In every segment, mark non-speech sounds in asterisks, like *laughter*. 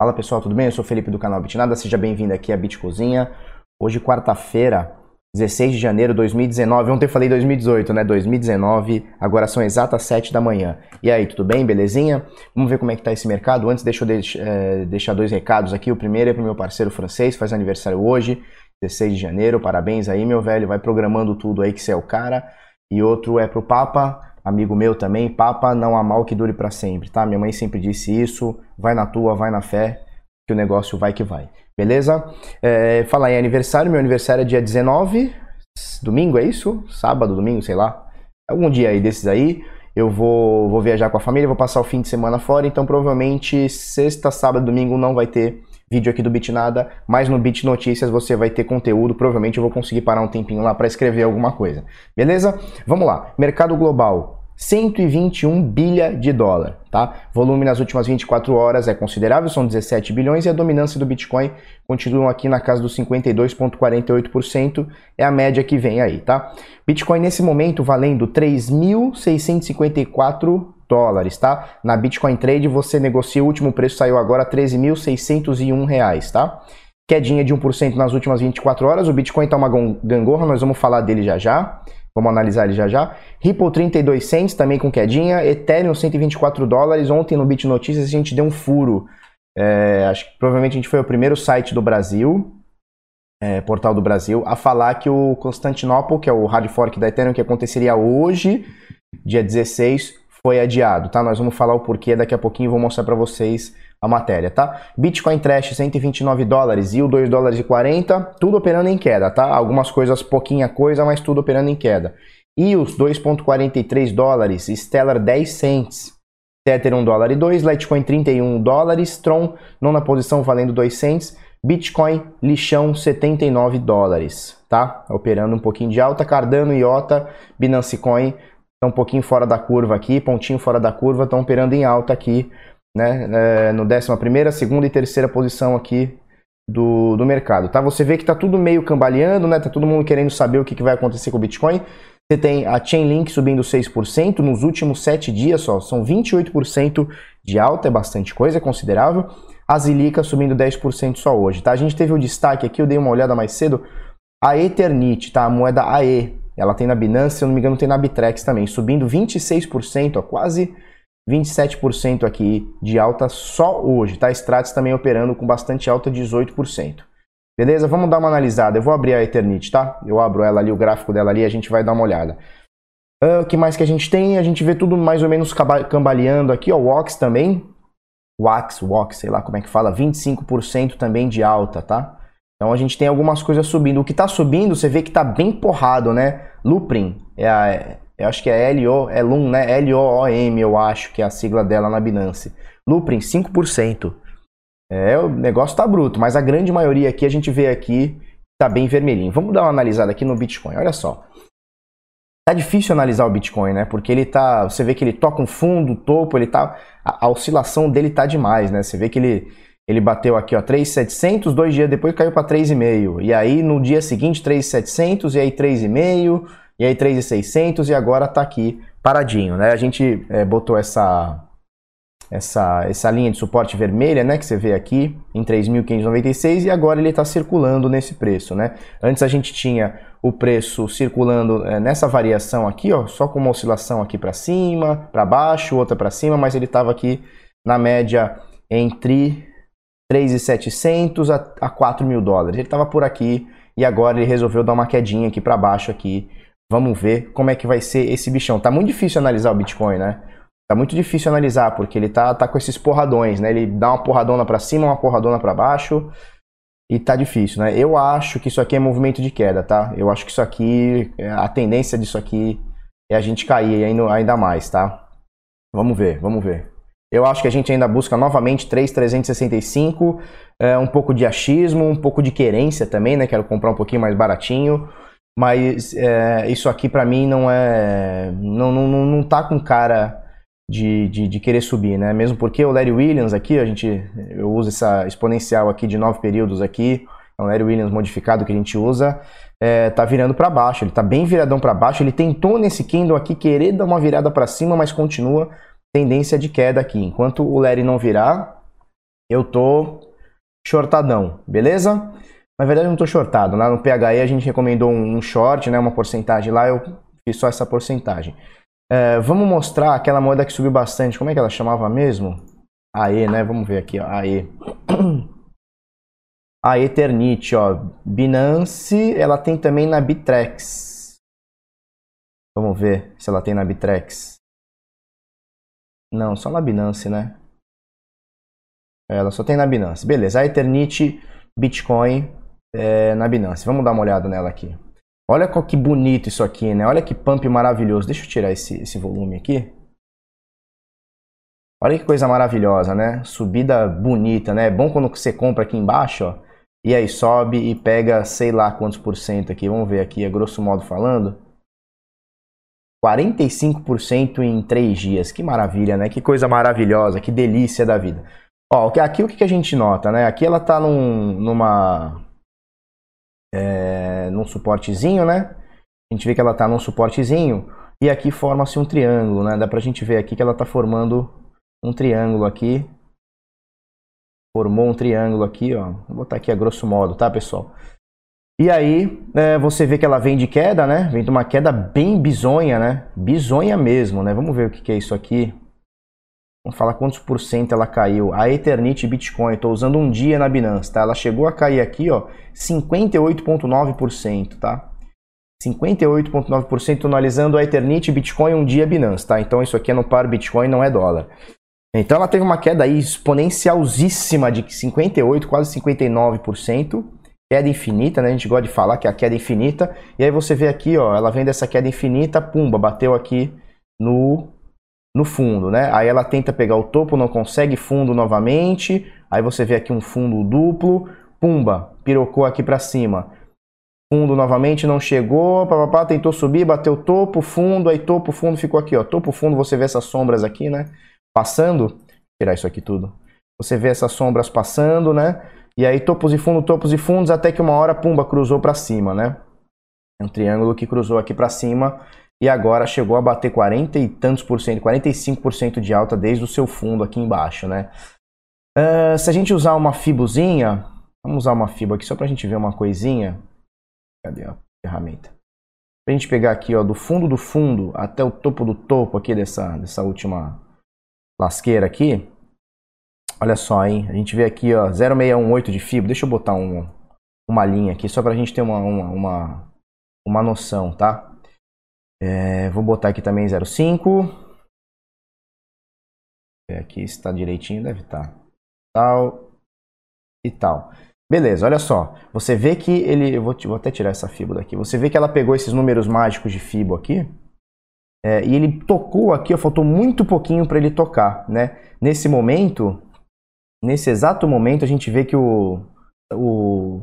Fala pessoal, tudo bem? Eu sou Felipe do canal Bitnada, seja bem-vindo aqui à Bit Cozinha. Hoje, quarta-feira, 16 de janeiro de 2019. Ontem eu falei 2018, né? 2019, agora são exatas 7 da manhã. E aí, tudo bem? Belezinha? Vamos ver como é que tá esse mercado. Antes, deixa eu é, deixar dois recados aqui. O primeiro é pro meu parceiro francês, faz aniversário hoje, 16 de janeiro. Parabéns aí, meu velho. Vai programando tudo aí que você é o cara. E outro é pro Papa amigo meu também, Papa, não há mal que dure para sempre, tá? Minha mãe sempre disse isso, vai na tua, vai na fé, que o negócio vai que vai, beleza? É, falar em aniversário, meu aniversário é dia 19, domingo, é isso? Sábado, domingo, sei lá. Algum dia aí desses aí, eu vou, vou viajar com a família, vou passar o fim de semana fora, então provavelmente sexta, sábado, domingo não vai ter vídeo aqui do Bitnada, mas no Bit Notícias você vai ter conteúdo, provavelmente eu vou conseguir parar um tempinho lá para escrever alguma coisa. Beleza? Vamos lá. Mercado global 121 bilha de dólar, tá? Volume nas últimas 24 horas é considerável, são 17 bilhões e a dominância do Bitcoin continua aqui na casa dos 52.48%, é a média que vem aí, tá? Bitcoin nesse momento valendo 3.654 dólares, tá? Na Bitcoin Trade você negocia, o último preço saiu agora 13.601 reais, tá? Quedinha de 1% nas últimas 24 horas, o Bitcoin tá uma gangorra, nós vamos falar dele já já. Vamos analisar ele já já. Ripple 32 cents, também com quedinha. Ethereum 124 dólares. Ontem no Bit Notícias a gente deu um furo. É, acho que provavelmente a gente foi o primeiro site do Brasil, é, portal do Brasil, a falar que o Constantinopla, que é o hard fork da Ethereum que aconteceria hoje, dia 16, foi adiado, tá? Nós vamos falar o porquê daqui a pouquinho vou mostrar para vocês a matéria, tá? Bitcoin Trash 129 dólares e o 2 dólares e 40, tudo operando em queda, tá? Algumas coisas pouquinha coisa, mas tudo operando em queda. E os 2.43 dólares, Stellar 10 cents, Tether 1 dólar e 2, Litecoin 31 dólares, Tron nona posição valendo 2 cents, Bitcoin lixão 79 dólares, tá? Operando um pouquinho de alta, Cardano, IOTA, Binance Coin estão um pouquinho fora da curva aqui, pontinho fora da curva, estão operando em alta aqui né, é, no 11 segunda e terceira posição aqui do, do mercado, tá? Você vê que tá tudo meio cambaleando, né? Tá todo mundo querendo saber o que, que vai acontecer com o Bitcoin. Você tem a Chainlink subindo 6% nos últimos 7 dias só, são 28% de alta, é bastante coisa, é considerável. A Zilica subindo 10% só hoje, tá? A gente teve um destaque aqui, eu dei uma olhada mais cedo, a Eternit, tá? A moeda AE, ela tem na Binance, se eu não me engano tem na Bitrex também, subindo 26%, ó, quase 27% aqui de alta só hoje, tá? Stratis também operando com bastante alta, 18%. Beleza? Vamos dar uma analisada. Eu vou abrir a Eternit, tá? Eu abro ela ali, o gráfico dela ali, a gente vai dar uma olhada. O uh, que mais que a gente tem? A gente vê tudo mais ou menos cambaleando aqui, ó, o Wax também. Wax, Wax, sei lá como é que fala, 25% também de alta, tá? Então a gente tem algumas coisas subindo. O que tá subindo, você vê que tá bem porrado, né? Luprin é a eu acho que é LO, é LUM, né? L-O-O-M, eu acho que é a sigla dela na Binance. Luprin, 5%. É, o negócio tá bruto, mas a grande maioria aqui a gente vê aqui tá bem vermelhinho. Vamos dar uma analisada aqui no Bitcoin. Olha só. Tá difícil analisar o Bitcoin, né? Porque ele tá, você vê que ele toca um fundo, topo, ele tá a, a oscilação dele tá demais, né? Você vê que ele ele bateu aqui, ó, 3.700, dois dias depois caiu para 3,5. E aí no dia seguinte 3.700 e aí 3,5 e aí 3,600 e agora está aqui paradinho, né? A gente é, botou essa, essa, essa linha de suporte vermelha, né, que você vê aqui, em 3.596 e agora ele está circulando nesse preço, né? Antes a gente tinha o preço circulando é, nessa variação aqui, ó, só com uma oscilação aqui para cima, para baixo, outra para cima, mas ele estava aqui na média entre 3.700 a, a 4 mil dólares. Ele estava por aqui e agora ele resolveu dar uma quedinha aqui para baixo aqui Vamos ver como é que vai ser esse bichão. Tá muito difícil analisar o Bitcoin, né? Tá muito difícil analisar, porque ele tá, tá com esses porradões, né? Ele dá uma porradona para cima, uma porradona para baixo. E tá difícil, né? Eu acho que isso aqui é movimento de queda, tá? Eu acho que isso aqui, a tendência disso aqui é a gente cair ainda, ainda mais, tá? Vamos ver, vamos ver. Eu acho que a gente ainda busca novamente 3,365, é, um pouco de achismo, um pouco de querência também, né? Quero comprar um pouquinho mais baratinho. Mas é, isso aqui para mim não é. Não, não, não tá com cara de, de, de, querer subir, né? Mesmo porque o Larry Williams aqui, a gente, eu uso essa exponencial aqui de nove períodos aqui, é um Larry Williams modificado que a gente usa, é, tá virando para baixo, ele tá bem viradão para baixo, ele tentou nesse candle aqui querer dar uma virada para cima, mas continua tendência de queda aqui. Enquanto o Larry não virar, eu tô shortadão, beleza? Na verdade eu não tô shortado, lá no PHE a gente recomendou um short, né, uma porcentagem lá, eu fiz só essa porcentagem. É, vamos mostrar aquela moeda que subiu bastante, como é que ela chamava mesmo? AE, né, vamos ver aqui, ó, AE. A Eternit, ó, Binance, ela tem também na Bitrex. Vamos ver se ela tem na Bitrex. Não, só na Binance, né? Ela só tem na Binance. Beleza, a Eternit Bitcoin é, na Binance. Vamos dar uma olhada nela aqui. Olha que bonito isso aqui, né? Olha que pump maravilhoso. Deixa eu tirar esse, esse volume aqui. Olha que coisa maravilhosa, né? Subida bonita, né? É bom quando você compra aqui embaixo, ó. E aí sobe e pega sei lá quantos por cento aqui. Vamos ver aqui, a grosso modo falando. 45% em 3 dias. Que maravilha, né? Que coisa maravilhosa, que delícia da vida. Ó, aqui o que a gente nota, né? Aqui ela tá num, numa... É, num suportezinho, né? A gente vê que ela tá num suportezinho. E aqui forma-se um triângulo, né? Dá pra gente ver aqui que ela tá formando um triângulo aqui. Formou um triângulo aqui, ó. Vou botar aqui a grosso modo, tá, pessoal? E aí, é, você vê que ela vem de queda, né? Vem de uma queda bem bizonha, né? Bizonha mesmo, né? Vamos ver o que, que é isso aqui. Vamos falar quantos por cento ela caiu. A Eternity Bitcoin, estou usando um dia na Binance, tá? Ela chegou a cair aqui, ó, 58,9%, tá? 58,9% analisando a Eternity Bitcoin um dia Binance, tá? Então isso aqui é no par Bitcoin, não é dólar. Então ela teve uma queda aí exponencialzíssima de 58, quase 59%. Queda infinita, né? A gente gosta de falar que é a queda infinita. E aí você vê aqui, ó, ela vem dessa queda infinita, pumba, bateu aqui no no fundo, né? Aí ela tenta pegar o topo, não consegue, fundo novamente. Aí você vê aqui um fundo duplo, pumba, pirocou aqui para cima. Fundo novamente, não chegou, papapá, tentou subir, bateu topo, fundo, aí topo, fundo, ficou aqui, ó. Topo, fundo, você vê essas sombras aqui, né? Passando, tirar isso aqui tudo. Você vê essas sombras passando, né? E aí topos e fundo, topos e fundos, até que uma hora, pumba, cruzou para cima, né? É um triângulo que cruzou aqui para cima e agora chegou a bater 40 e tantos por cento, 45% de alta desde o seu fundo aqui embaixo, né? Uh, se a gente usar uma fibozinha, vamos usar uma fibo aqui só para a gente ver uma coisinha. Cadê a ferramenta? Para a gente pegar aqui, ó, do fundo do fundo até o topo do topo aqui dessa, dessa última lasqueira aqui. Olha só, hein? A gente vê aqui, ó, 0,618 de fibra. Deixa eu botar um, uma linha aqui só para a gente ter uma, uma, uma, uma noção, tá? É, vou botar aqui também 05. Aqui está direitinho, deve estar. Tá. Tal e tal. Beleza, olha só. Você vê que ele. Eu vou, vou até tirar essa fibra daqui. Você vê que ela pegou esses números mágicos de fibo aqui. É, e ele tocou aqui, ó, faltou muito pouquinho para ele tocar, né? Nesse momento, nesse exato momento, a gente vê que o, o,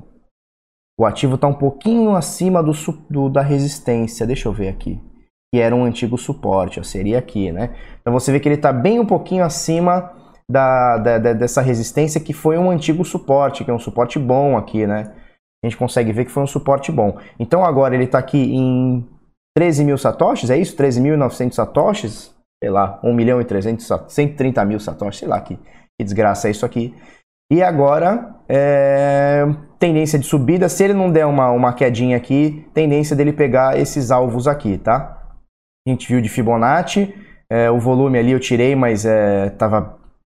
o ativo está um pouquinho acima do, do, da resistência. Deixa eu ver aqui. Que era um antigo suporte, ó, seria aqui, né? Então você vê que ele está bem um pouquinho acima da, da, da, dessa resistência que foi um antigo suporte, que é um suporte bom aqui, né? A gente consegue ver que foi um suporte bom. Então agora ele está aqui em 13 mil satoshis, é isso? 13.900 satoshis? Sei lá, 1 milhão e 300, 130 mil satoshis, sei lá que, que desgraça é isso aqui. E agora, é, tendência de subida, se ele não der uma, uma quedinha aqui, tendência dele pegar esses alvos aqui, tá? A gente viu de Fibonacci, é, o volume ali eu tirei, mas é, tava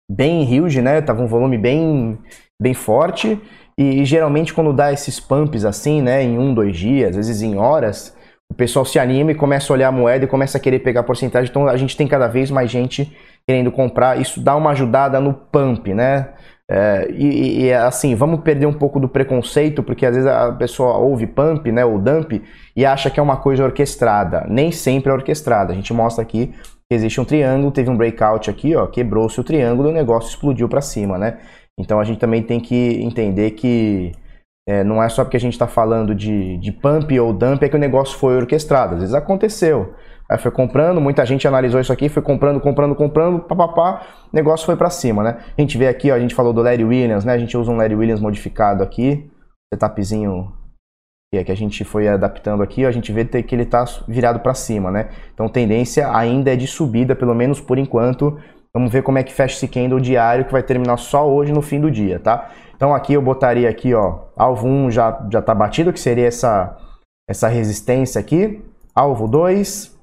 bem huge, né? Tava um volume bem, bem forte. E, e, geralmente quando dá esses pumps assim, né, em um, dois dias, às vezes em horas, o pessoal se anima e começa a olhar a moeda e começa a querer pegar porcentagem. Então a gente tem cada vez mais gente querendo comprar. Isso dá uma ajudada no pump, né? É, e, e, assim, vamos perder um pouco do preconceito, porque às vezes a pessoa ouve pump, né, ou dump, e acha que é uma coisa orquestrada. Nem sempre é orquestrada. A gente mostra aqui que existe um triângulo, teve um breakout aqui, ó, quebrou-se o triângulo e o negócio explodiu para cima, né? Então a gente também tem que entender que é, não é só porque a gente está falando de, de pump ou dump é que o negócio foi orquestrado. Às vezes aconteceu. Aí foi comprando, muita gente analisou isso aqui, foi comprando, comprando, comprando, papapá, o negócio foi para cima, né? A gente vê aqui, ó, a gente falou do Larry Williams, né? A gente usa um Larry Williams modificado aqui, setupzinho que, é a gente foi adaptando aqui, ó, a gente vê que ele está virado para cima, né? Então tendência ainda é de subida, pelo menos por enquanto, Vamos ver como é que fecha esse candle diário que vai terminar só hoje no fim do dia, tá? Então aqui eu botaria aqui, ó, alvo 1 já já tá batido, que seria essa essa resistência aqui. Alvo 2,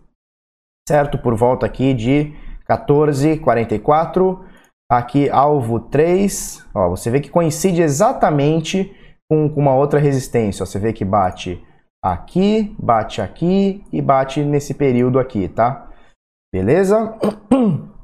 certo? Por volta aqui de 14,44. Aqui alvo 3, ó, você vê que coincide exatamente com, com uma outra resistência, ó, você vê que bate aqui, bate aqui e bate nesse período aqui, tá? Beleza? *clears throat*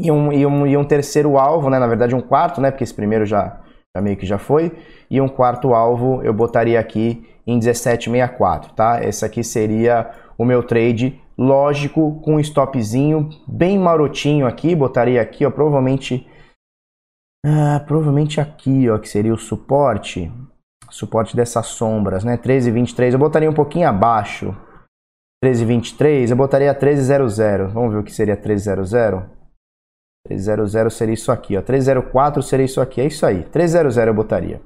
E um, e um, e um terceiro alvo, né? Na verdade, um quarto, né? Porque esse primeiro já, já meio que já foi. E um quarto alvo eu botaria aqui em 17,64, tá? Esse aqui seria o meu trade lógico com um stopzinho bem marotinho aqui. Botaria aqui, ó, provavelmente... Ah, provavelmente aqui, ó, que seria o suporte suporte dessas sombras, né? 13,23, eu botaria um pouquinho abaixo. 13,23, eu botaria 13,00. Vamos ver o que seria 13,00. 13,00 seria isso aqui, ó. 13,04 seria isso aqui, é isso aí. 13,00 eu botaria,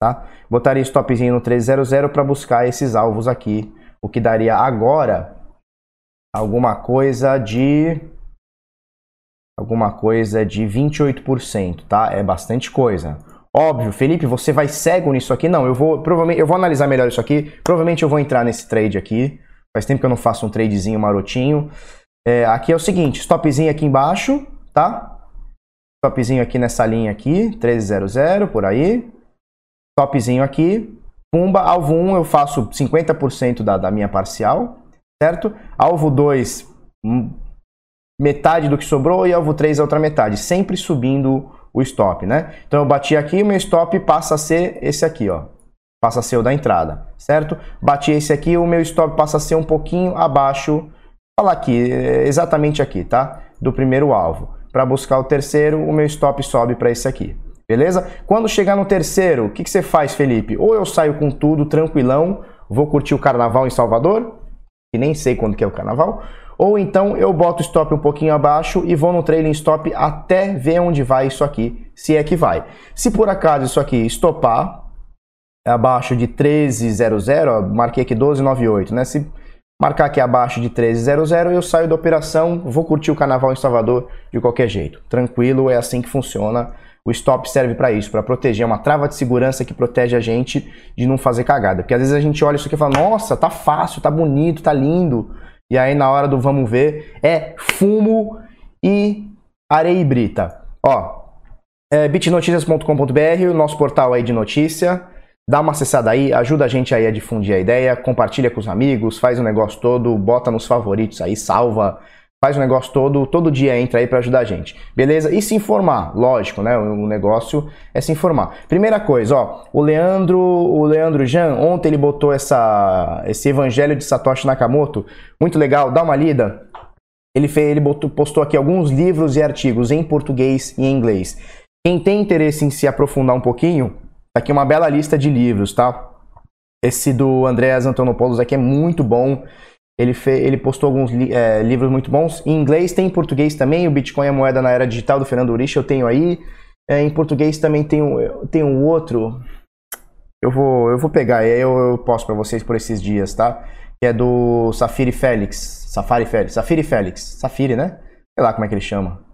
tá? Botaria stopzinho no 13,00 para buscar esses alvos aqui, o que daria agora alguma coisa de alguma coisa de 28%, tá? É bastante coisa. Óbvio, Felipe, você vai cego nisso aqui? Não, eu vou provavelmente eu vou analisar melhor isso aqui. Provavelmente eu vou entrar nesse trade aqui. Faz tempo que eu não faço um tradezinho marotinho. É, aqui é o seguinte, stopzinho aqui embaixo, tá? Stopzinho aqui nessa linha aqui, 1300 por aí. Stopzinho aqui. Pumba, alvo 1 eu faço 50% da, da minha parcial, certo? Alvo 2, hum, metade do que sobrou e alvo 3 a outra metade, sempre subindo o stop, né? Então eu bati aqui, o meu stop passa a ser esse aqui, ó. Passa a ser o da entrada, certo? Bati esse aqui, o meu stop passa a ser um pouquinho abaixo, falar aqui, é, exatamente aqui, tá? Do primeiro alvo. Para buscar o terceiro, o meu stop sobe para esse aqui. Beleza? Quando chegar no terceiro, o que, que você faz, Felipe? Ou eu saio com tudo, tranquilão, vou curtir o carnaval em Salvador, que nem sei quando que é o carnaval, ou então eu boto o stop um pouquinho abaixo e vou no trailing stop até ver onde vai isso aqui, se é que vai. Se por acaso isso aqui estopar abaixo de 13.00, marquei aqui 12.98, né? Se marcar aqui abaixo de 13.00, eu saio da operação, vou curtir o carnaval em Salvador de qualquer jeito. Tranquilo, é assim que funciona. O stop serve para isso, para proteger, é uma trava de segurança que protege a gente de não fazer cagada. Porque às vezes a gente olha isso aqui e fala: "Nossa, tá fácil, tá bonito, tá lindo". E aí na hora do vamos ver é fumo e areia e brita. Ó, é bitnoticias.com.br, o nosso portal aí de notícia. Dá uma acessada aí, ajuda a gente aí a difundir a ideia, compartilha com os amigos, faz o negócio todo, bota nos favoritos aí, salva, faz o negócio todo, todo dia entra aí para ajudar a gente, beleza? E se informar, lógico, né? O negócio é se informar. Primeira coisa, ó, o Leandro, o Leandro Jan, ontem ele botou essa, esse Evangelho de Satoshi Nakamoto, muito legal, dá uma lida. Ele fez, ele botou, postou aqui alguns livros e artigos em português e em inglês. Quem tem interesse em se aprofundar um pouquinho, tá aqui uma bela lista de livros, tá? Esse do Andreas Antonopoulos aqui é muito bom. Ele, fez, ele postou alguns li, é, livros muito bons. Em inglês tem em português também. O Bitcoin é moeda na era digital do Fernando Urich, eu tenho aí. É, em português também tem um, tem um outro. Eu vou, eu vou pegar, aí eu, eu posto para vocês por esses dias, tá? Que é do Safiri Félix. Safari Félix. Safiri Félix. Safiri, né? Sei lá como é que ele chama.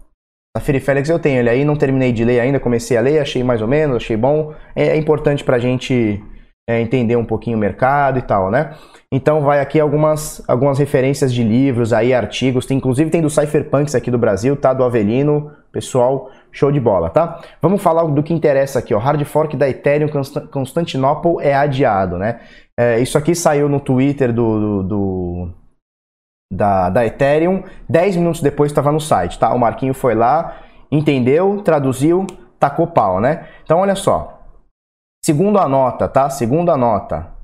Safiri Félix eu tenho ele aí, não terminei de ler ainda, comecei a ler, achei mais ou menos, achei bom. É, é importante pra gente é, entender um pouquinho o mercado e tal, né? Então vai aqui algumas, algumas referências de livros aí, artigos, tem, inclusive tem do Cypherpunks aqui do Brasil, tá? Do Avelino, pessoal, show de bola, tá? Vamos falar do que interessa aqui, ó. Hard fork da Ethereum Constantinopla é adiado, né? É, isso aqui saiu no Twitter do, do, do da, da Ethereum, 10 minutos depois estava no site, tá? O Marquinho foi lá, entendeu, traduziu, tacou pau, né? Então olha só. Segundo a nota, tá? Segundo a nota,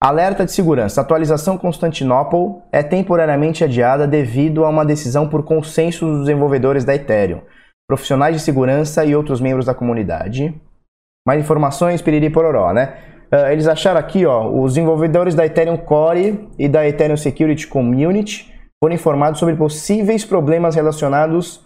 Alerta de segurança. Atualização Constantinopla é temporariamente adiada devido a uma decisão por consenso dos desenvolvedores da Ethereum, profissionais de segurança e outros membros da comunidade. Mais informações, piriri pororó, né? Uh, eles acharam aqui, ó, os desenvolvedores da Ethereum Core e da Ethereum Security Community foram informados sobre possíveis problemas relacionados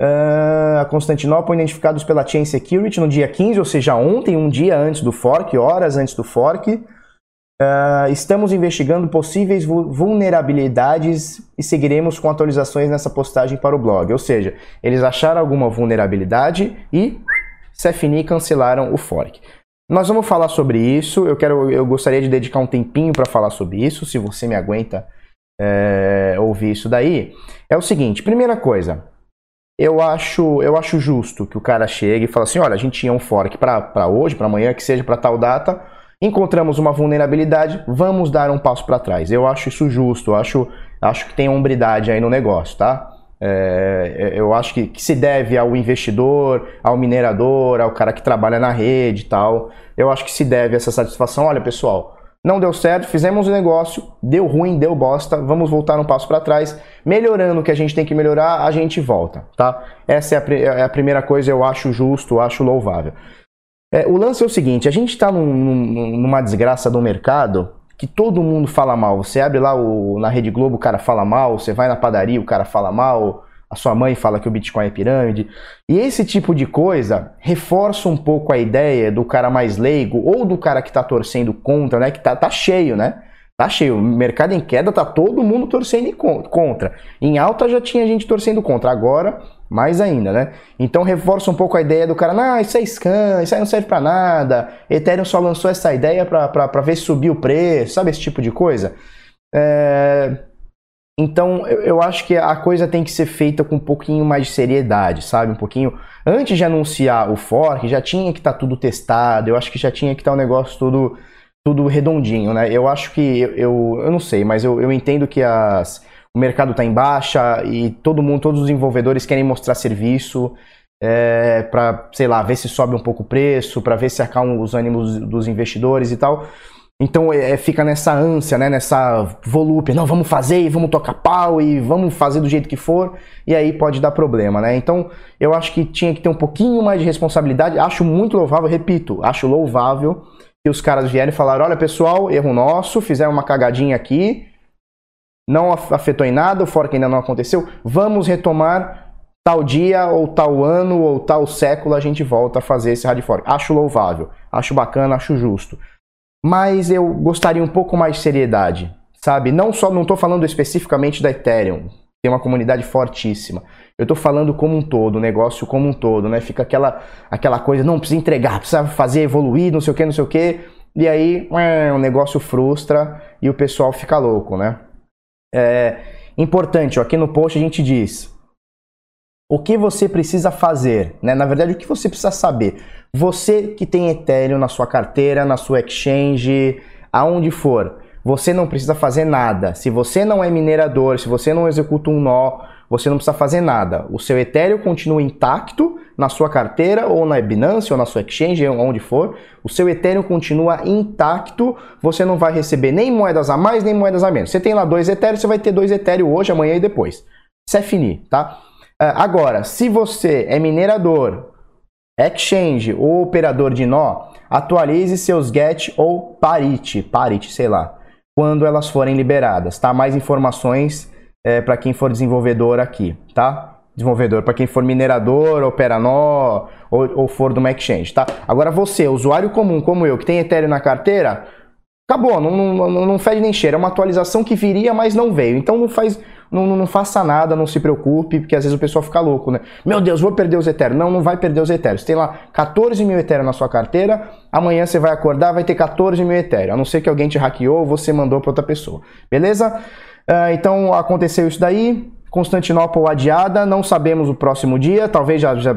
uh, a Constantinopla identificados pela Chain Security no dia 15, ou seja, ontem, um dia antes do fork, horas antes do fork. Uh, estamos investigando possíveis vulnerabilidades e seguiremos com atualizações nessa postagem para o blog. Ou seja, eles acharam alguma vulnerabilidade e Cefini cancelaram o fork. Nós vamos falar sobre isso. Eu quero, eu gostaria de dedicar um tempinho para falar sobre isso, se você me aguenta é, ouvir isso daí. É o seguinte, primeira coisa, eu acho, eu acho justo que o cara chegue e fale assim, olha, a gente tinha um fork para hoje, para amanhã, que seja para tal data encontramos uma vulnerabilidade, vamos dar um passo para trás. Eu acho isso justo, eu acho, acho que tem hombridade aí no negócio, tá? É, eu acho que, que, se deve ao investidor, ao minerador, ao cara que trabalha na rede e tal. Eu acho que se deve essa satisfação. Olha, pessoal, não deu certo, fizemos o negócio, deu ruim, deu bosta, vamos voltar um passo para trás, melhorando o que a gente tem que melhorar, a gente volta, tá? Essa é a, é a primeira coisa, eu acho justo, acho louvável. É, o lance é o seguinte: a gente está num, numa desgraça do mercado que todo mundo fala mal. Você abre lá o, na Rede Globo, o cara fala mal, você vai na padaria, o cara fala mal, a sua mãe fala que o Bitcoin é pirâmide. E esse tipo de coisa reforça um pouco a ideia do cara mais leigo ou do cara que está torcendo contra, né? Que tá, tá cheio, né? Tá cheio. O mercado em queda tá todo mundo torcendo contra. Em alta já tinha gente torcendo contra. Agora mais ainda, né? Então reforça um pouco a ideia do cara, ah, isso é scam, isso aí não serve para nada, Ethereum só lançou essa ideia para ver se subir o preço, sabe esse tipo de coisa? É... Então eu, eu, acho que a coisa tem que ser feita com um pouquinho mais de seriedade, sabe? Um pouquinho. Antes de anunciar o fork, já tinha que estar tá tudo testado, eu acho que já tinha que estar tá o um negócio tudo, tudo redondinho, né? Eu acho que, eu, eu não sei, mas eu, eu entendo que as o mercado está em baixa e todo mundo, todos os desenvolvedores querem mostrar serviço é, para, sei lá, ver se sobe um pouco o preço, para ver se acalma os ânimos dos investidores e tal. Então é, fica nessa ânsia, né, nessa volúpia, não, vamos fazer e vamos tocar pau e vamos fazer do jeito que for, e aí pode dar problema, né? Então eu acho que tinha que ter um pouquinho mais de responsabilidade, acho muito louvável, repito, acho louvável que os caras vierem e falaram, olha pessoal, erro nosso, fizeram uma cagadinha aqui, não afetou em nada, o fork ainda não aconteceu, vamos retomar tal dia ou tal ano ou tal século a gente volta a fazer esse hard fork. Acho louvável, acho bacana, acho justo. Mas eu gostaria um pouco mais de seriedade, sabe? Não só não estou falando especificamente da Ethereum, tem uma comunidade fortíssima. Eu estou falando como um todo, o negócio como um todo, né? Fica aquela aquela coisa, não precisa entregar, precisa fazer evoluir, não sei o que, não sei o que, e aí o negócio frustra e o pessoal fica louco, né? É importante, ó, aqui no post a gente diz o que você precisa fazer, né? Na verdade, o que você precisa saber. Você que tem Ethereum na sua carteira, na sua exchange, aonde for, você não precisa fazer nada. Se você não é minerador, se você não executa um nó, você não precisa fazer nada. O seu Ethereum continua intacto na sua carteira ou na Binance ou na sua exchange, onde for. O seu Ethereum continua intacto. Você não vai receber nem moedas a mais nem moedas a menos. Você tem lá dois Ethereum, você vai ter dois Ethereum hoje, amanhã e depois. Isso é fini, tá? Ah, agora, se você é minerador, exchange ou operador de nó, atualize seus GET ou Parity, Parity, sei lá, quando elas forem liberadas, tá? Mais informações é, para quem for desenvolvedor aqui, tá? Desenvolvedor, para quem for minerador, opera nó ou, ou for do exchange, tá? Agora você, usuário comum como eu, que tem Ethereum na carteira, acabou, não, não, não, não fede nem cheira. É uma atualização que viria, mas não veio. Então não faz, não, não, faça nada, não se preocupe, porque às vezes o pessoal fica louco, né? Meu Deus, vou perder os Ethereum. Não, não vai perder os Ethereum. Você tem lá 14 mil Ethereum na sua carteira, amanhã você vai acordar, vai ter 14 mil Ethereum. A não ser que alguém te hackeou ou você mandou para outra pessoa. Beleza? Uh, então aconteceu isso daí. Constantinopla adiada, não sabemos o próximo dia, talvez já, já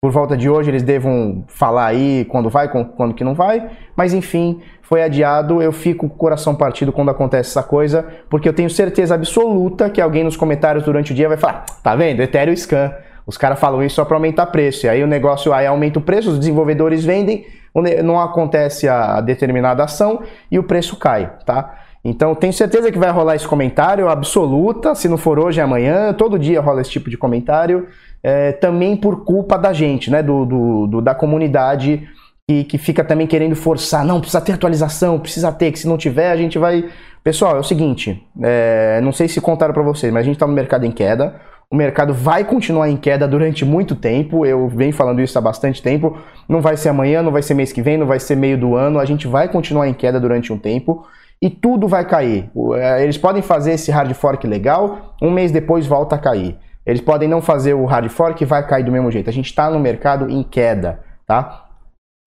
por volta de hoje eles devam falar aí quando vai, quando que não vai, mas enfim, foi adiado. Eu fico com o coração partido quando acontece essa coisa, porque eu tenho certeza absoluta que alguém nos comentários durante o dia vai falar: tá vendo? Ethereum Scan. Os caras falam isso só para aumentar preço. E aí o negócio aí aumenta o preço, os desenvolvedores vendem, não acontece a determinada ação e o preço cai, tá? Então, tenho certeza que vai rolar esse comentário, absoluta. Se não for hoje, é amanhã. Todo dia rola esse tipo de comentário. É, também por culpa da gente, né? Do, do, do, da comunidade que, que fica também querendo forçar. Não, precisa ter atualização, precisa ter, que se não tiver, a gente vai. Pessoal, é o seguinte: é, não sei se contaram para vocês, mas a gente está no mercado em queda. O mercado vai continuar em queda durante muito tempo. Eu venho falando isso há bastante tempo. Não vai ser amanhã, não vai ser mês que vem, não vai ser meio do ano. A gente vai continuar em queda durante um tempo e tudo vai cair. É, eles podem fazer esse hard fork legal, um mês depois volta a cair. Eles podem não fazer o hard fork e vai cair do mesmo jeito. A gente está no mercado em queda, tá?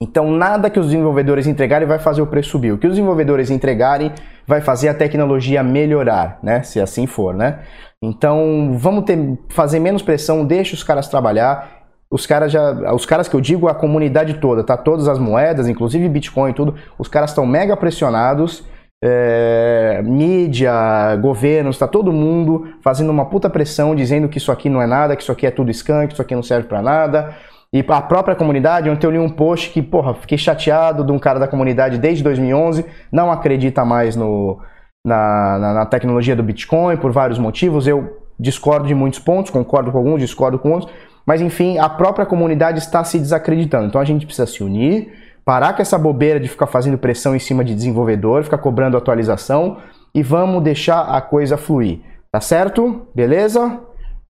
Então nada que os desenvolvedores entregarem vai fazer o preço subir. O que os desenvolvedores entregarem vai fazer a tecnologia melhorar, né? Se assim for, né? Então vamos ter, fazer menos pressão, deixa os caras trabalhar. Os caras já, os caras que eu digo, a comunidade toda, tá? Todas as moedas, inclusive Bitcoin e tudo, os caras estão mega pressionados é, mídia, governos, está todo mundo fazendo uma puta pressão dizendo que isso aqui não é nada, que isso aqui é tudo skunk, que isso aqui não serve para nada. E a própria comunidade, ontem eu li um post que, porra, fiquei chateado de um cara da comunidade desde 2011, não acredita mais no, na, na, na tecnologia do Bitcoin por vários motivos. Eu discordo de muitos pontos, concordo com alguns, discordo com outros, mas enfim, a própria comunidade está se desacreditando. Então a gente precisa se unir, parar com essa bobeira de ficar fazendo pressão em cima de desenvolvedor, ficar cobrando atualização e vamos deixar a coisa fluir. Tá certo? Beleza?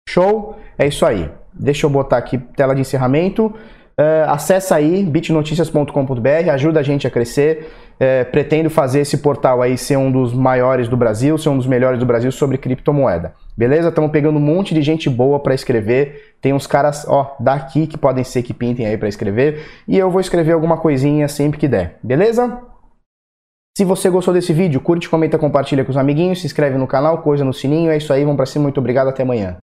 Show? É isso aí. Deixa eu botar aqui tela de encerramento. Uh, acessa aí bitnoticias.com.br, ajuda a gente a crescer. Uh, pretendo fazer esse portal aí ser um dos maiores do Brasil, ser um dos melhores do Brasil sobre criptomoeda. Beleza? Estamos pegando um monte de gente boa para escrever. Tem uns caras, ó, daqui que podem ser que pintem aí para escrever. E eu vou escrever alguma coisinha sempre que der. Beleza? Se você gostou desse vídeo, curte, comenta, compartilha com os amiguinhos, se inscreve no canal, coisa no sininho. É isso aí, vamos para cima. Muito obrigado, até amanhã.